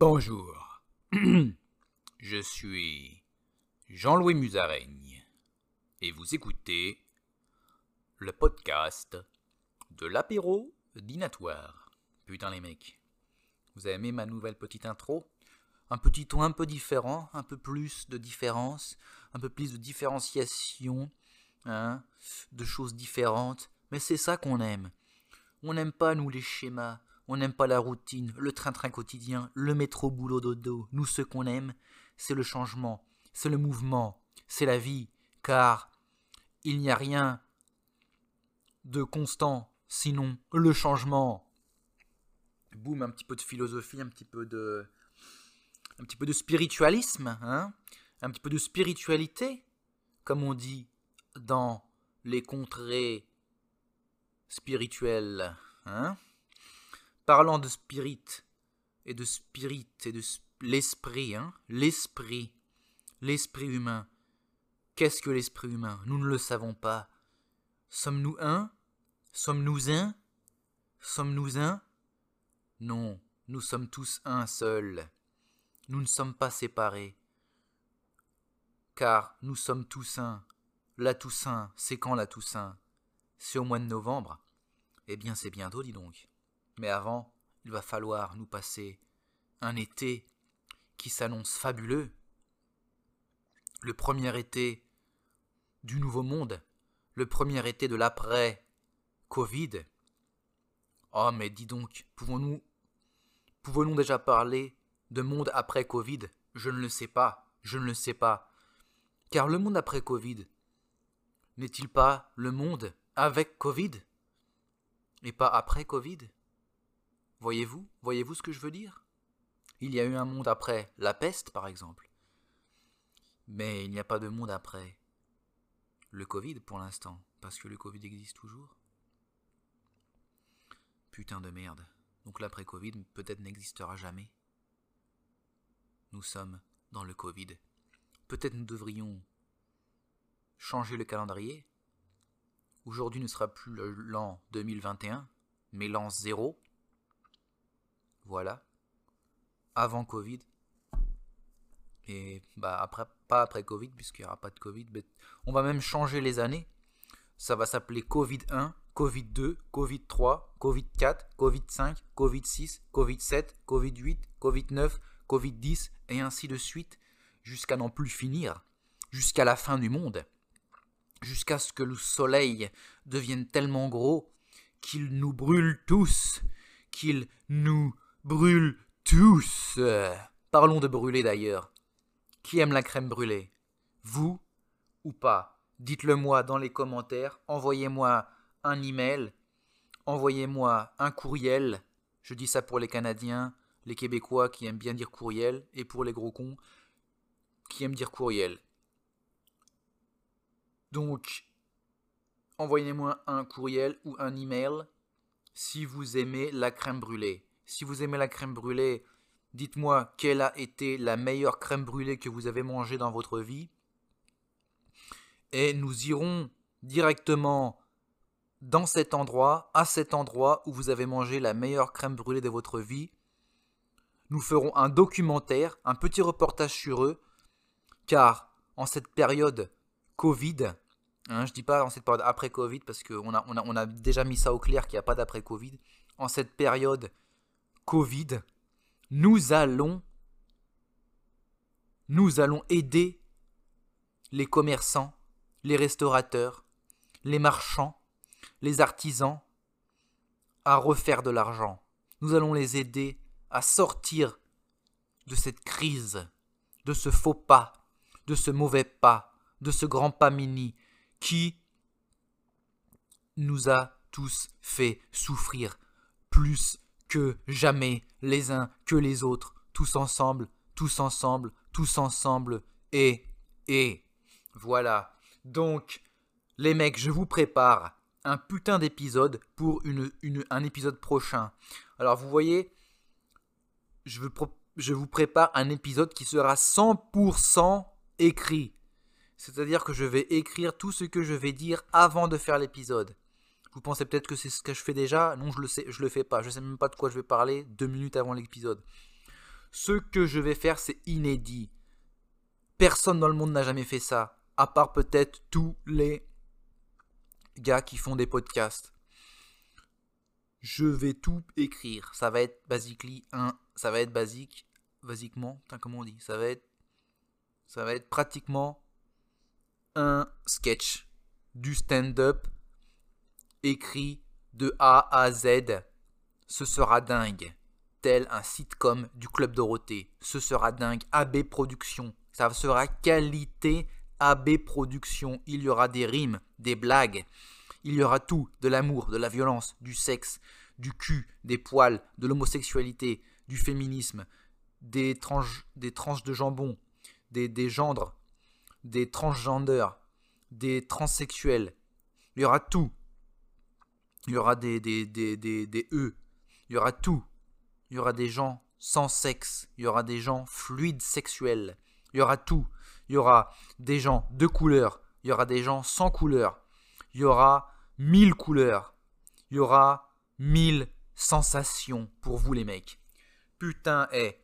Bonjour. Je suis Jean-Louis Musaraigne et vous écoutez le podcast de l'apéro dinatoire. Putain les mecs, vous avez aimé ma nouvelle petite intro? Un petit ton un peu différent, un peu plus de différence, un peu plus de différenciation, hein, de choses différentes. Mais c'est ça qu'on aime. On n'aime pas nous les schémas, on n'aime pas la routine, le train-train quotidien, le métro boulot dodo. Nous, ce qu'on aime, c'est le changement, c'est le mouvement, c'est la vie, car il n'y a rien de constant, sinon le changement. Boum, un petit peu de philosophie, un petit peu de, un petit peu de spiritualisme, hein un petit peu de spiritualité, comme on dit dans les contrées spirituelles, hein Parlant de spirit et de spirit et de l'esprit, hein, l'esprit, l'esprit humain. Qu'est-ce que l'esprit humain? Nous ne le savons pas. Sommes-nous un? Sommes-nous un? Sommes-nous un? Non, nous sommes tous un seul. Nous ne sommes pas séparés. Car nous sommes tous un. La Toussaint, c'est quand la Toussaint? C'est au mois de novembre? Eh bien, c'est bientôt, dis donc. Mais avant, il va falloir nous passer un été qui s'annonce fabuleux. Le premier été du nouveau monde, le premier été de l'après-Covid. Oh, mais dis donc, pouvons-nous pouvons-nous déjà parler de monde après Covid Je ne le sais pas, je ne le sais pas. Car le monde après Covid n'est-il pas le monde avec Covid? Et pas après Covid Voyez-vous Voyez-vous ce que je veux dire? Il y a eu un monde après la peste, par exemple. Mais il n'y a pas de monde après le Covid pour l'instant, parce que le Covid existe toujours. Putain de merde. Donc l'après-Covid peut-être n'existera jamais. Nous sommes dans le Covid. Peut-être nous devrions changer le calendrier. Aujourd'hui ne sera plus l'an 2021, mais l'an 0. Voilà. Avant Covid. Et bah après, pas après Covid, puisqu'il n'y aura pas de Covid. On va même changer les années. Ça va s'appeler Covid 1, Covid 2, Covid 3, Covid 4, Covid 5, Covid 6, Covid 7, Covid 8, Covid 9, Covid 10, et ainsi de suite, jusqu'à n'en plus finir, jusqu'à la fin du monde, jusqu'à ce que le soleil devienne tellement gros qu'il nous brûle tous, qu'il nous brûle tous. Parlons de brûler d'ailleurs. Qui aime la crème brûlée? Vous ou pas? Dites-le moi dans les commentaires. Envoyez-moi un email. Envoyez-moi un courriel. Je dis ça pour les Canadiens, les Québécois qui aiment bien dire courriel, et pour les gros cons qui aiment dire courriel. Donc, envoyez-moi un courriel ou un email si vous aimez la crème brûlée. Si vous aimez la crème brûlée, dites-moi quelle a été la meilleure crème brûlée que vous avez mangée dans votre vie. Et nous irons directement dans cet endroit, à cet endroit où vous avez mangé la meilleure crème brûlée de votre vie. Nous ferons un documentaire, un petit reportage sur eux, car en cette période Covid, hein, je dis pas en cette période après Covid, parce qu'on a, on a, on a déjà mis ça au clair qu'il n'y a pas d'après Covid, en cette période Covid, nous allons nous allons aider les commerçants, les restaurateurs, les marchands, les artisans à refaire de l'argent. Nous allons les aider à sortir de cette crise, de ce faux pas, de ce mauvais pas, de ce grand pas mini qui nous a tous fait souffrir plus jamais les uns que les autres, tous ensemble, tous ensemble, tous ensemble, et, et, voilà. Donc, les mecs, je vous prépare un putain d'épisode pour une, un épisode prochain. Alors, vous voyez, je, veux, je vous prépare un épisode qui sera 100% écrit. C'est-à-dire que je vais écrire tout ce que je vais dire avant de faire l'épisode. Vous pensez peut-être que c'est ce que je fais déjà? Non, je le sais, je le fais pas. Je sais même pas de quoi je vais parler deux minutes avant l'épisode. Ce que je vais faire, c'est inédit. Personne dans le monde n'a jamais fait ça, à part peut-être tous les gars qui font des podcasts. Je vais tout écrire. Ça va être basically un. Ça va être basique. Basiquement. comment on dit? Ça va être. Ça va être pratiquement un sketch. Du stand-up écrit de A à Z. Ce sera dingue. Tel un sitcom du Club Dorothée. Ce sera dingue. AB Productions. Ça sera qualité AB Productions. Il y aura des rimes, des blagues. Il y aura tout. De l'amour, de la violence, du sexe, du cul, des poils, de l'homosexualité, du féminisme, des tranches, des tranches de jambon, des, des gendres, des transgenders, des transsexuels. Il y aura tout. Il y aura des, des, des, des, des E. Il y aura tout. Il y aura des gens sans sexe. Il y aura des gens fluides sexuels. Il y aura tout. Il y aura des gens de couleur. Il y aura des gens sans couleur. Il y aura mille couleurs. Il y aura mille sensations pour vous les mecs. Putain, hé.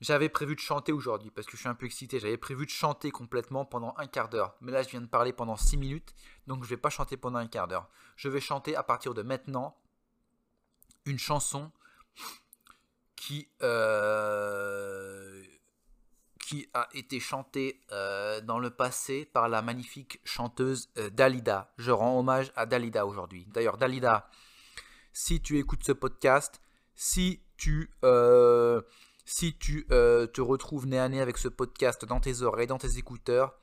J'avais prévu de chanter aujourd'hui parce que je suis un peu excité. J'avais prévu de chanter complètement pendant un quart d'heure. Mais là, je viens de parler pendant six minutes. Donc, je vais pas chanter pendant un quart d'heure. Je vais chanter à partir de maintenant une chanson qui, euh, a été chantée euh, dans le passé par la magnifique chanteuse euh, Dalida. Je rends hommage à Dalida aujourd'hui. D'ailleurs, Dalida, si tu écoutes ce podcast, si tu si tu euh, te retrouves nez à nez avec ce podcast dans tes oreilles, dans tes écouteurs,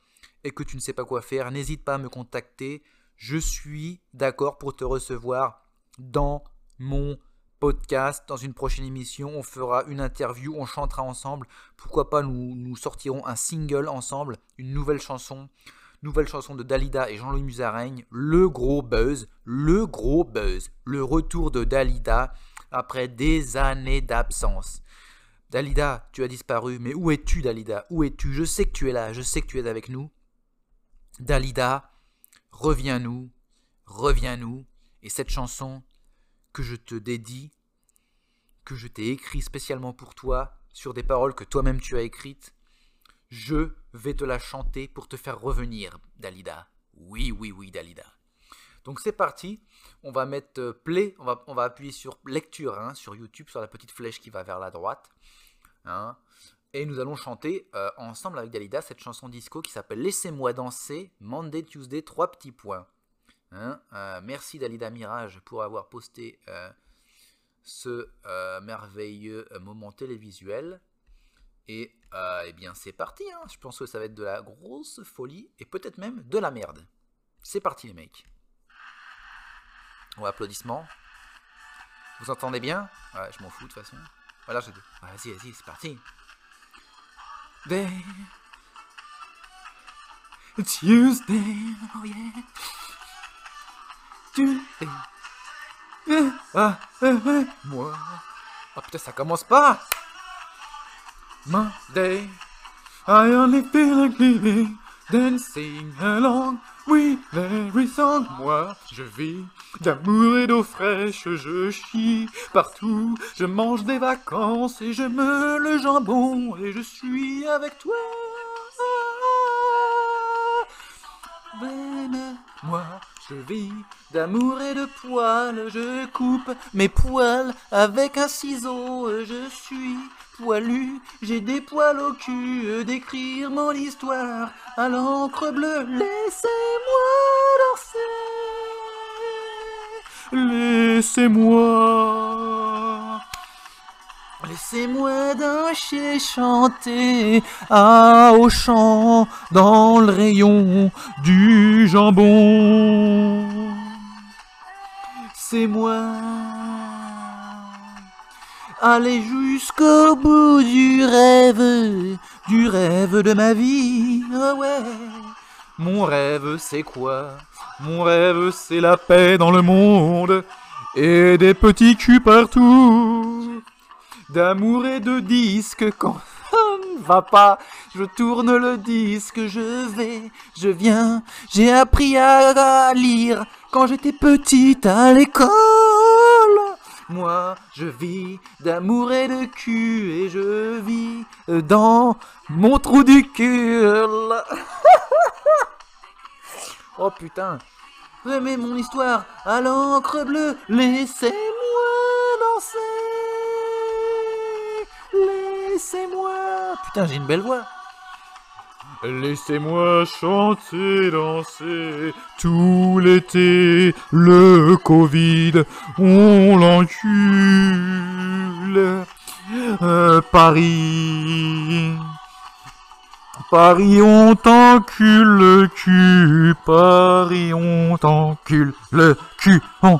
et que tu ne sais pas quoi faire, n'hésite pas à me contacter. Je suis d'accord pour te recevoir dans mon podcast. Dans une prochaine émission, on fera une interview, on chantera ensemble. Pourquoi pas, nous, nous sortirons un single ensemble, une nouvelle chanson. Nouvelle chanson de Dalida et Jean-Louis Musaraigne. Le gros buzz, le gros buzz. Le retour de Dalida après des années d'absence. Dalida, tu as disparu, mais où es-tu, Dalida? Où es-tu? Je sais que tu es là, je sais que tu es avec nous. Dalida, reviens-nous, reviens-nous. Et cette chanson que je te dédie, que je t'ai écrite spécialement pour toi, sur des paroles que toi-même tu as écrites, je vais te la chanter pour te faire revenir, Dalida. Oui, oui, oui, Dalida. Donc c'est parti, on va mettre euh, play, on va, on va appuyer sur lecture hein, sur YouTube, sur la petite flèche qui va vers la droite. Hein. et nous allons chanter euh, ensemble avec Dalida cette chanson disco qui s'appelle Laissez-moi danser, Monday, Tuesday, trois petits points. Hein. Euh, merci Dalida Mirage pour avoir posté ce merveilleux moment télévisuel. Et eh bien c'est parti, je pense que ça va être de la grosse folie et peut-être même de la merde. C'est parti les mecs. Ou applaudissements. Vous entendez bien? Je m'en fous de toute façon. Voilà, j'ai dit. Vas-y, vas-y, c'est parti. Day. Tuesday, oh yeah. Tuesday. Ah, ah, ah, moi. Oh putain, ça commence pas. Monday. I only feel like living, dancing along with every song. Moi, je vis D'amour et d'eau fraîche, je chie partout. Je mange des vacances et je me le jambon et je suis avec toi. moi, je vis d'amour et de poils. Je coupe mes poils avec un ciseau. Je suis poilu, j'ai des poils au cul. D'écrire mon histoire à l'encre bleue. Laissez-moi danser. Laissez-moi. Laissez-moi danser, chanter à chant dans le rayon du jambon. C'est moi. Aller jusqu'au bout du rêve, du rêve de ma vie. Oh. Mon rêve, c'est quoi? Mon rêve, c'est la paix dans le monde et des petits culs partout. D'amour et de disques quand va pas, je tourne le disque, je vais, je viens. J'ai appris à lire quand j'étais petite à l'école. Moi, je vis d'amour et de cul et je vis dans mon trou du cul. oh putain. Mais mon histoire à l'encre bleue, laissez-moi danser. Laissez-moi. Putain, j'ai une belle voix. Laissez-moi chanter, danser tout l'été. Le Covid, on l'encule. Euh, Paris. Paris, on t'encule le cul. Paris, on t'encule le cul. On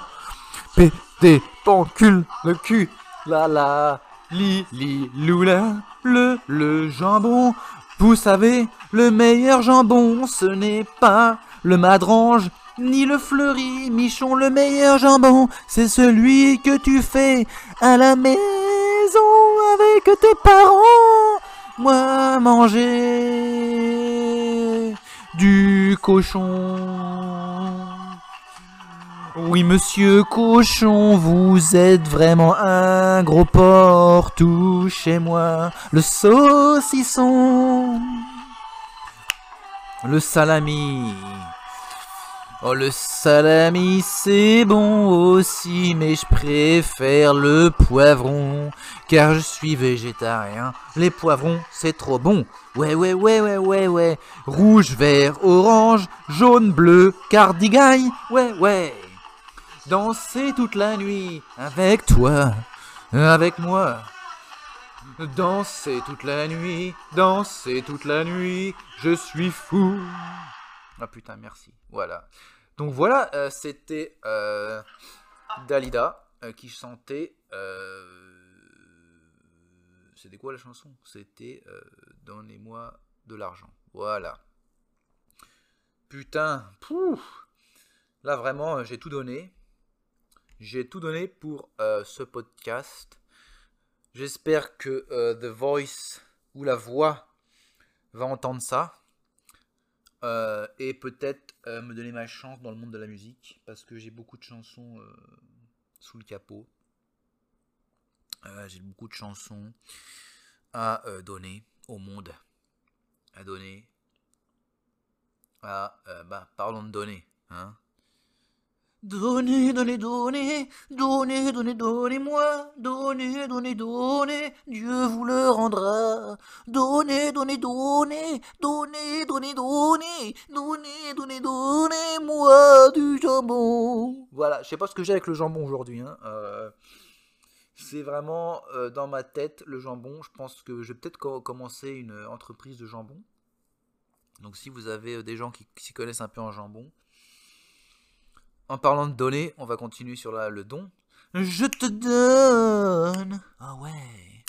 pété, t'encule le cul. La la, li li le le jambon. Vous savez, le meilleur jambon, ce n'est pas le madrange ni le fleuri, Michon, le meilleur jambon, c'est celui que tu fais à la maison avec tes parents. Moi, manger du cochon. Oui, monsieur cochon, vous êtes vraiment un gros porc. Touchez-moi le saucisson. Le salami. Oh, le salami, c'est bon aussi, mais je préfère le poivron, car je suis végétarien. Les poivrons, c'est trop bon. Ouais, ouais, ouais, ouais, ouais, ouais. Rouge, vert, orange, jaune, bleu, cardigan. Ouais, ouais. Danser toute la nuit avec toi, avec moi. Danser toute la nuit, danser toute la nuit, je suis fou. Ah putain, merci. Voilà. Donc voilà, euh, c'était euh, Dalida euh, qui chantait. C'était quoi la chanson? C'était Donnez-moi de l'argent. Voilà. Putain, pouf Là vraiment, j'ai tout donné. J'ai tout donné pour ce podcast. J'espère que The Voice ou la voix va entendre ça. et peut-être me donner ma chance dans le monde de la musique. Parce que j'ai beaucoup de chansons sous le capot. j'ai beaucoup de chansons à donner au monde. À donner. À. bah, parlons de donner. Hein Donnez, donnez, donnez, donnez, donnez, donnez-moi, donnez, donnez, donnez, Dieu vous le rendra. Donnez, donnez, donnez, donnez, donnez, donnez, donnez, donnez, donnez-moi du jambon. Voilà, je sais pas ce que j'ai avec le jambon aujourd'hui. Hein. Euh, c'est vraiment euh, dans ma tête le jambon. Je pense que je vais peut-être commencer une entreprise de jambon. Donc si vous avez euh, des gens qui s'y connaissent un peu en jambon, en parlant de donner, on va continuer sur la, le don. Je te donne. Ah ouais.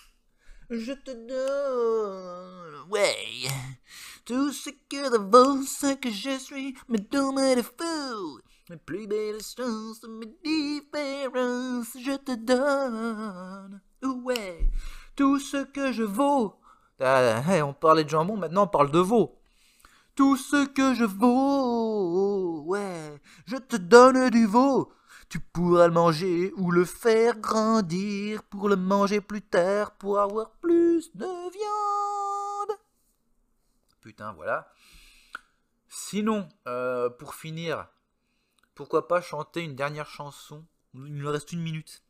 Je te donne. Ouais. Tout ce que de beau, ce que je suis, me donne de fou. Mes plus belles chances, mes différences, je te donne. Ouais. Tout ce que je vaux. Ah, on parlait de jambon, maintenant on parle de veau tout ce que je vaux. Ouais, je te donne du veau. Tu pourras le manger ou le faire grandir pour le manger plus tard pour avoir plus de viande. Putain, voilà. Sinon, euh, pour finir, pourquoi pas chanter une dernière chanson? Il nous reste une minute.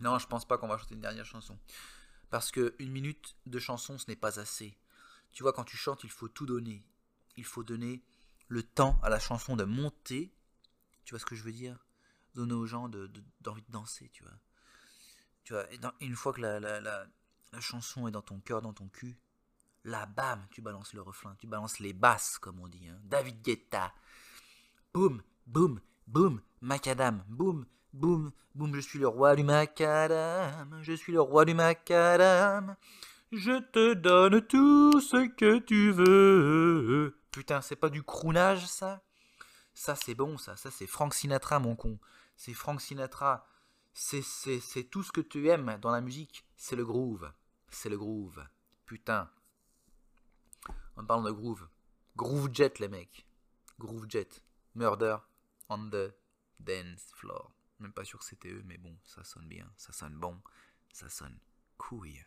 Non, je pense pas qu'on va chanter une dernière chanson. Parce que une minute de chanson, ce n'est pas assez. Tu vois, quand tu chantes, il faut tout donner. Il faut donner le temps à la chanson de monter. Tu vois ce que je veux dire? Donner aux gens d'envie de, danser, tu vois. Tu vois, et une fois que la, chanson est dans ton cœur, dans ton cul, là, bam, tu balances le refrain, tu balances les basses, comme on dit. Hein. David Guetta. Boum, boum, boum, macadam, boum, boum, boum, je suis le roi du macadam, je suis le roi du macadam. Je te donne tout ce que tu veux. Putain, c'est pas du crounage ça? Ça c'est bon ça, ça c'est Frank Sinatra mon con. C'est Frank Sinatra. C'est tout ce que tu aimes dans la musique. C'est le groove. C'est le groove. Putain. On parle de groove. Groove jet les mecs. Groove jet. Murder on the dance floor. Même pas sûr que c'était eux, mais bon, ça sonne bien, ça sonne bon, ça sonne couille.